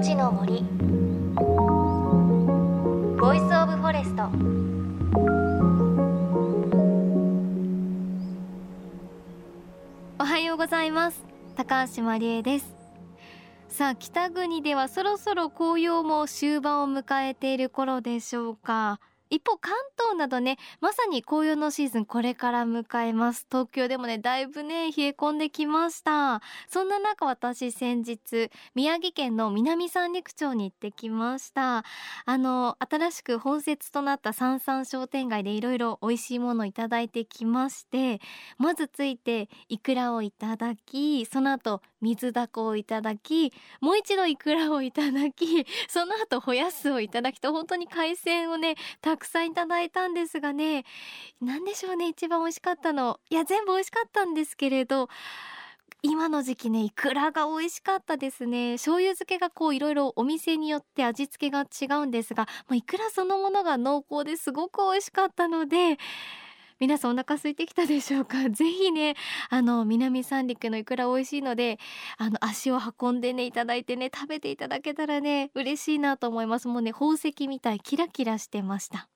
ちの森。 Voice of Forest。おはようございます。高橋万里恵です。さあ北国ではそろそろ紅葉も終盤を迎えている頃でしょうか。一方関東などねまさに紅葉のシーズンこれから迎えます。東京でもねだいぶね冷え込んできました。そんな中私先日宮城県の南三陸町に行ってきました。あの新しく本設となった三々商店街でいろいろ美味しいものをいただいてきましてまずついてイクラをいただきその後水だこをいただきもう一度イクラをいただきその後ホヤスをいただきと本当に海鮮をねたくさんいただいたんですがね何でしょうね一番美味しかったの。いや全部美味しかったんですけれど今の時期ねいくらが美味しかったですね。醤油漬けがこういろいろお店によって味付けが違うんですがもういくらそのものが濃厚ですごく美味しかったので皆さんお腹空いてきたでしょうか？ぜひねあの南三陸のいくら美味しいのであの足を運んでねいただいてね食べていただけたらね嬉しいなと思います。もうね宝石みたいキラキラしてました。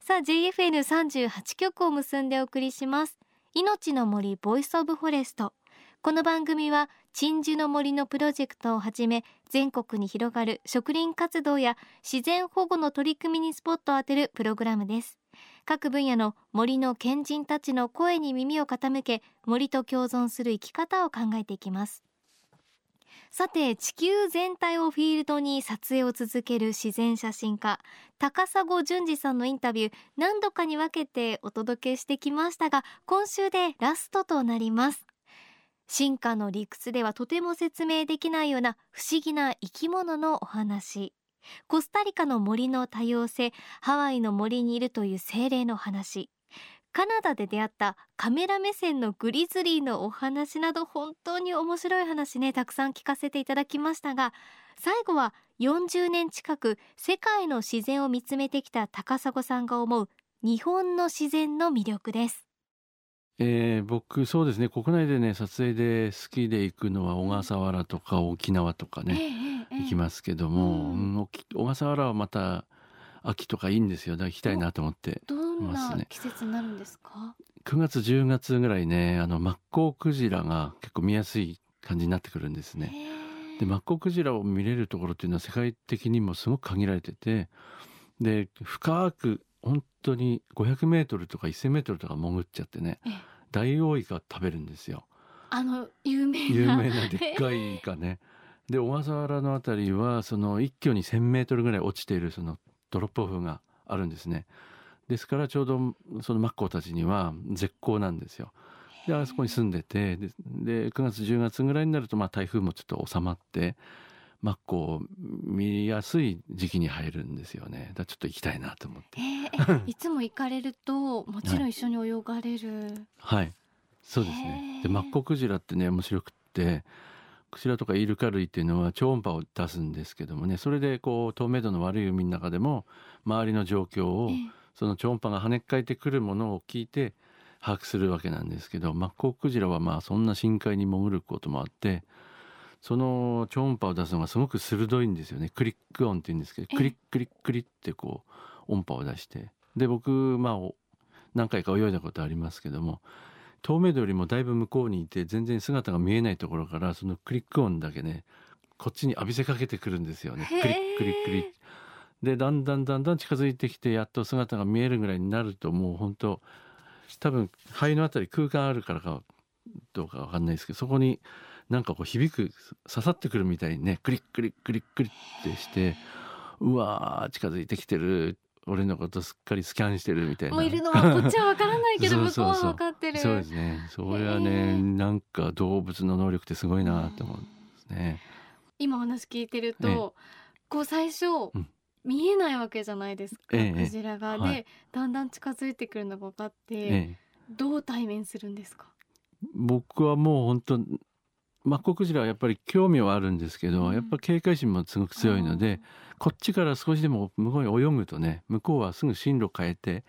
さあ JFN38 曲を結んでお送りします。命の森 Voice of Forest。この番組は鎮守の森のプロジェクトをはじめ全国に広がる植林活動や自然保護の取り組みにスポットを当てるプログラムです。各分野の森の賢人たちの声に耳を傾け森と共存する生き方を考えていきます。さて地球全体をフィールドに撮影を続ける自然写真家高砂淳二さんのインタビュー何度かに分けてお届けしてきましたが今週でラストとなります。進化の理屈ではとても説明できないような不思議な生き物のお話。コスタリカの森の多様性ハワイの森にいるという精霊の話カナダで出会ったカメラ目線のグリズリーのお話など本当に面白い話ねたくさん聞かせていただきましたが最後は40年近く世界の自然を見つめてきた高砂さんが思う日本の自然の魅力です。えー、僕そうですね。国内でね撮影で好きで行くのは小笠原とか沖縄とかね、えーえー、行きますけども、うん、小笠原はまた秋とかいいんですよ。だから行きたいなと思ってますね。季節になるんですか？9月10月ぐらいねあのマッコウクジラが結構見やすい感じになってくるんですね。でマッコウクジラを見れるところっていうのは世界的にもすごく限られててで深く本当に500メートルとか1000メートルとか潜っちゃってねダイオウイカ食べるんですよ。あの有名な有名なでっかいイカね。で小笠原のあたりはその一挙に1,000メートルぐらい落ちているそのドロップオフがあるんですね。ですからちょうどそのマッコウたちには絶好なんですよ。であそこに住んでてでで9月10月ぐらいになるとまあ台風もちょっと収まってマッコを見やすい時期に入るんですよね。だちょっと行きたいなと思って。えー、いつも行かれるともちろん一緒に泳がれる。はい、はい、そうですね。でマッコクジラってね面白くってクジラとかイルカ類っていうのは超音波を出すんですけどもねそれでこう透明度の悪い海の中でも周りの状況を、その超音波が跳ね返ってくるものを聞いて把握するわけなんですけどマッコウクジラはまあそんな深海に潜ることもあってその超音波を出すのがすごく鋭いんですよね。クリック音って言うんですけどクリックリックリってこう音波を出して。で僕まあ何回か泳いだことありますけども透明度よりもだいぶ向こうにいて全然姿が見えないところからそのクリック音だけねこっちに浴びせかけてくるんですよね。クリックリックリでだんだんだんだん近づいてきてやっと姿が見えるぐらいになるともう本当多分肺のあたり空間あるからかどうかわかんないですけどそこになんかこう響く刺さってくるみたいにねクリックリックリックリってしてうわー近づいてきてる俺のことすっかりスキャンしてるみたいな。もういるのはこっちはわからないけど向こうは分かってる。そうですね。それはねなんか動物の能力ってすごいなって思うんですね。今話聞いてると、こう最初、うん、見えないわけじゃないですか、ええ、クジラが、で、はい、だんだん近づいてくるのが分かって、え、どう対面するんですか僕はもう本当マッコウクジラはやっぱり興味はあるんですけど、うん、やっぱ警戒心もすごく強いのでこっちから少しでも向こうに泳ぐとね向こうはすぐ進路変えて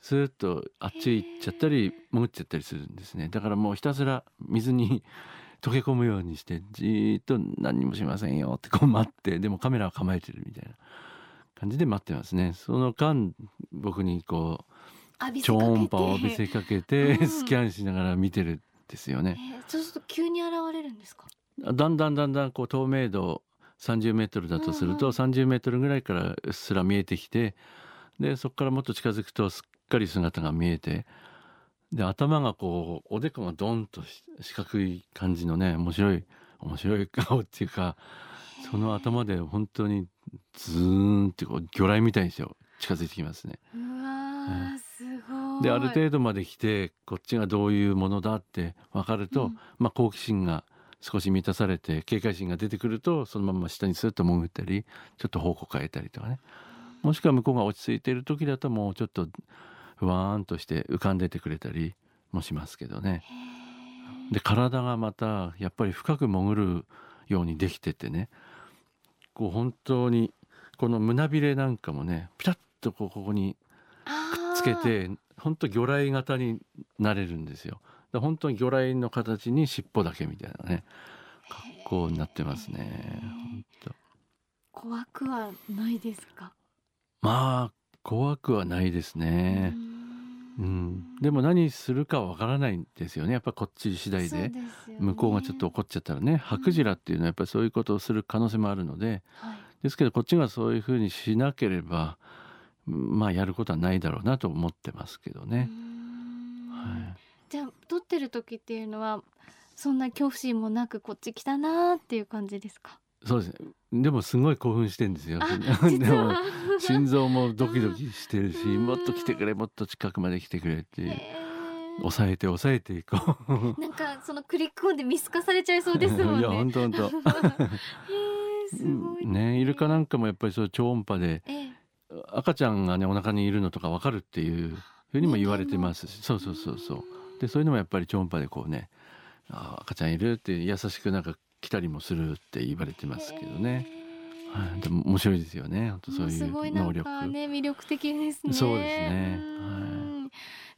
スーッとあっち行っちゃったり潜っちゃったりするんですね。だからもうひたすら水に 溶け込むようにしてじーっと何にもしませんよってこう待ってでもカメラは構えてるみたいな感じで待ってますね。その間僕にこう超音波を浴びせかけて、スキャンしながら見てるんですよね、えー、そうすると急に現れるんですか？だんだんだんだんこう透明度30メートルだとすると、30メートルぐらいからうっすら見えてきてでそこからもっと近づくとすっかり姿が見えてで頭がこうおでこがドンと四角い感じのね面白い面白い顔っていうかその頭で本当にズーンってこう魚雷みたいにして近づいてきますね。うわすである程度まで来てこっちがどういうものだって分かると、うん、まあ、好奇心が少し満たされて警戒心が出てくるとそのまま下にスッと潜ったりちょっと方向変えたりとかね。もしくは向こうが落ち着いている時だともうちょっとふわーんとして浮かんでてくれたりもしますけどね。で体がまたやっぱり深く潜るようにできててね。こう本当にこの胸びれなんかもねピタッとここにくっつけて本当魚雷型になれるんですよ。本当に魚雷の形に尻尾だけみたいなね格好になってますね。怖くはないですか？まあ怖くはないですね。うん、でも何するかわからないんですよね。やっぱこっち次第で。向こうがちょっと怒っちゃったらね。白ジラっていうのはやっぱりそういうことをする可能性もあるので、はい、ですけどこっちがそういうふうにしなければまあやることはないだろうなと思ってますけどね。はい、じゃあ撮ってる時っていうのはそんな恐怖心もなくこっち来たなっていう感じですか？そうですね。でもすごい興奮してんですよ。でも 心臓もドキドキしてるしもっと来てくれもっと近くまで来てくれって抑えて抑えていこう。なんかそのクリックオンで見透かされちゃいそうですもんね。いや本当本当。ね。イルカなんかもやっぱりそう超音波で、赤ちゃんがねお腹にいるのとかわかるっていうふうにも言われてますしそうそうそうそうでそういうのもやっぱり超音波でこうねあ赤ちゃんいるって優しくなんか来たりもするって言われてますけどね。はい、でも面白いですよね。本当そういう能力。ね魅力的ですね。そうですね。は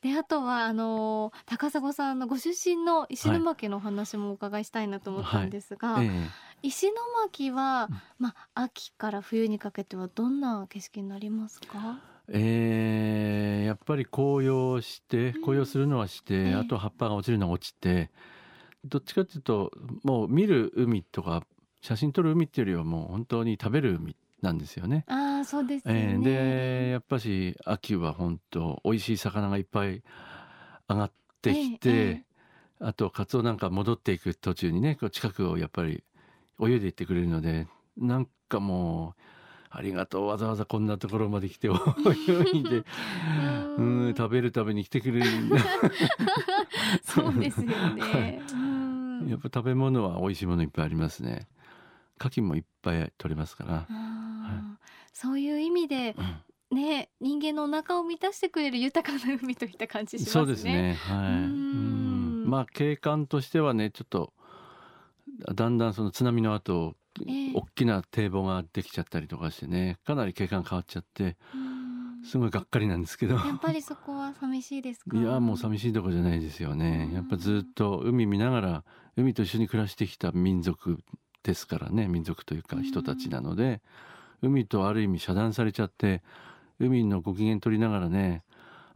い。であとはあの高砂さんのご出身の石巻の話もお伺いしたいなと思ったんですが、はいはいええ、石巻は、まあ秋から冬にかけてはどんな景色になりますか？えー、やっぱり紅葉して紅葉するのはして、うん、あと葉っぱが落ちるのは落ちて。どっちかっていうともう見る海とか写真撮る海っていうよりはもう本当に食べる海なんですよね。あそうです、ね、えー、でやっぱし秋は本当美味しい魚がいっぱい上がってきて、ええ、あとカツオなんか戻っていく途中にねこう近くをやっぱり泳いでいってくれるのでなんかもう。ありがとう。わざわざこんなところまで来て泳いでうん。食べるために来てくれる。そうですよね、はい、やっぱ食べ物は美味しいものいっぱいありますね。牡蠣もいっぱい取れますから、はい、そういう意味で、ね人間のお腹を満たしてくれる豊かな海といった感じしますね。そうですね。はい。うん。まあ景観としてはねちょっとだんだんその津波の後大きな堤防ができちゃったりとかしてねかなり景観変わっちゃってすごいがっかりなんですけど。やっぱりそこは寂しいですか？いやもう寂しいとこじゃないですよね。やっぱずっと海見ながら海と一緒に暮らしてきた民族ですからね民族というか人たちなので海とある意味遮断されちゃって海のご機嫌取りながらね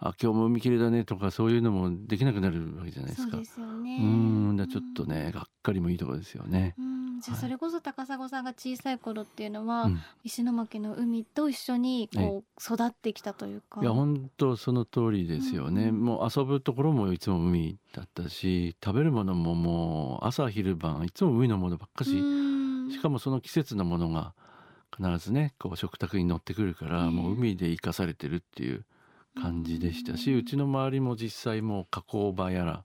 あ今日も海きれいだねとかそういうのもできなくなるわけじゃないですか。そうですよね。うんちょっとねがっかりもいいところですよね。うんじゃあそれこそ高砂さんが小さい頃っていうのは、はい、石巻の海と一緒にこう育ってきたというか、いや本当その通りですよね、うん、もう遊ぶところもいつも海だったし食べるものももう朝昼晩いつも海のものばっかししかもその季節のものが必ずねこう食卓に乗ってくるから、もう海で生かされてるっていう感じでしたし、うちの周りも実際もう加工場やら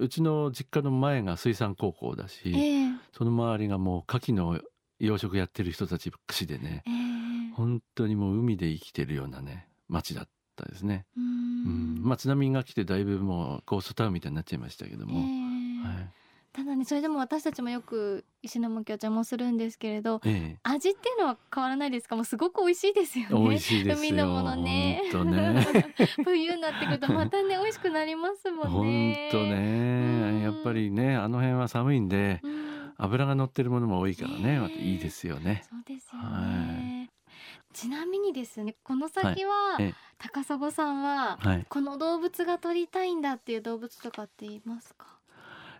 うちの実家の前が水産高校だし、えー、その周りがもう牡蠣の養殖やってる人たちばっかしでね、えー、本当にもう海で生きてるようなね町だったですね。うん。まあ津波が来てだいぶもうゴーストタウンみたいになっちゃいましたけども、えー、はい、ただねそれでも私たちもよく石巻お茶もするんですけれどええ。味っていうのは変わらないですか？もうすごく美味しいですよね。美味しいですよ。海のものね。ね。冬になってくるとまたね美味しくなりますもほんんね。とうん。ねやっぱりねあの辺は寒いんでうん。油が乗ってるものも多いからね。え。ねまたいいですよね。そうですよはねちなみにですねこの先は、ええ。高砂さんははい。この動物が撮りたいんだっていう動物とかって言いますか、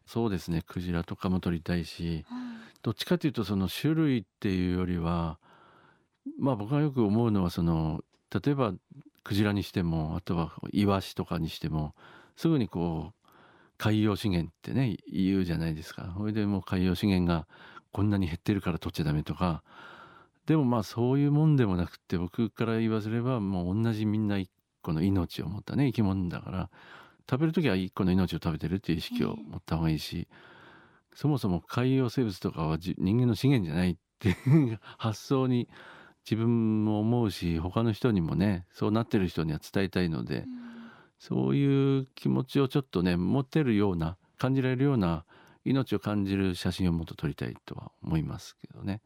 そうですね。クジラとかも撮りたいしうんどっちかというとその種類っていうよりはまあ僕がよく思うのはその例えばクジラにしてもあとはイワシとかにしてもすぐにこう海洋資源ってね言うじゃないですか。それでもう海洋資源がこんなに減ってるから取っちゃダメとかでもまあそういうもんでもなくって僕から言わせればもう同じみんな一個の命を持ったね生き物だから食べる時は一個の命を食べてるっていう意識を持った方がいいし、そもそも海洋生物とかはじ人間の資源じゃないっていう 発想に自分も思うし他の人にもねそうなってる人には伝えたいので、うん。そういう気持ちをちょっとね持てるような感じられるような命を感じる写真をもっと撮りたいとは思いますけどね。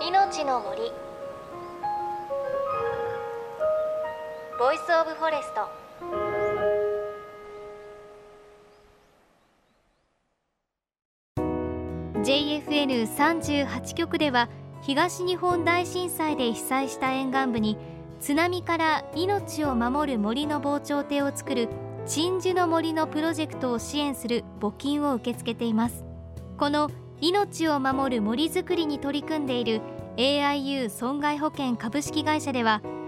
命の森 Voice of Forest。JFN38 局では東日本大震災で被災した沿岸部に津波から命を守る森の防潮堤を作る鎮守の森のプロジェクトを支援する募金を受け付けています。この命を守る森づくりに取り組んでいる AIU 損害保険株式会社では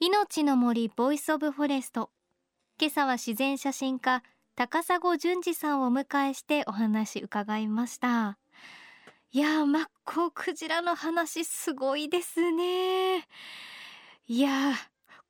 命の森 Voice of Forest。今朝は自然写真家高砂淳二さんをお迎えしてお話伺いました。いやーマッコウクジラの話すごいですね。いやー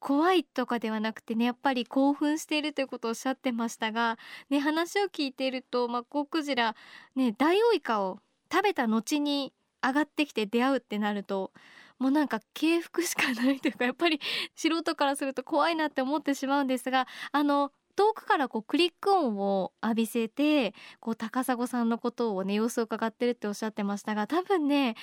怖いとかではなくてねやっぱり興奮しているということをおっしゃってましたがね話を聞いているとマッコウクジラねダイオウイカを食べた後に上がってきて出会うってなるともうなんか敬服しかないというかやっぱり素人からすると怖いなって思ってしまうんですがあの遠くからこうクリック音を浴びせてこう高砂さんのことをね様子を伺ってるっておっしゃってましたが多分ね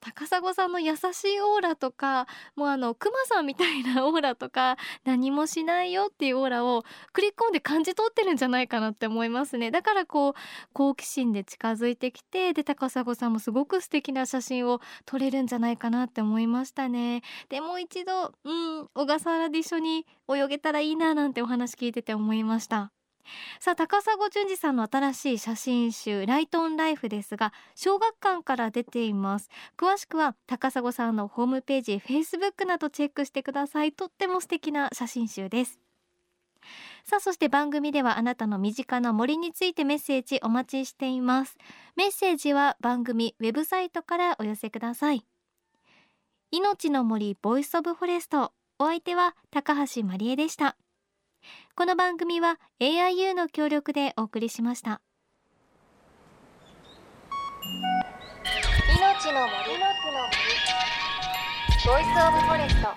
高砂さんの優しいオーラとかもうあのクマさんみたいなオーラとか何もしないよっていうオーラをクリックオンで感じ取ってるんじゃないかなって思いますね。だからこう好奇心で近づいてきてで高砂さんもすごく素敵な写真を撮れるんじゃないかなって思いましたね。でもう一度うん小笠原で一緒に泳げたらいいななんてお話聞いてて思いました。さあ高砂淳二さんの新しい写真集 Light on Life ですが小学館から出ています。詳しくは高砂さんのホームページ Facebook などチェックしてください。とっても素敵な写真集です。さあそして番組ではあなたの身近な森についてメッセージお待ちしています。メッセージは番組ウェブサイトからお寄せください。命の森 Voice of Forest。お相手は高橋まりえでした。この番組は AIU の協力でお送りしました。命の森。 Voice of Forest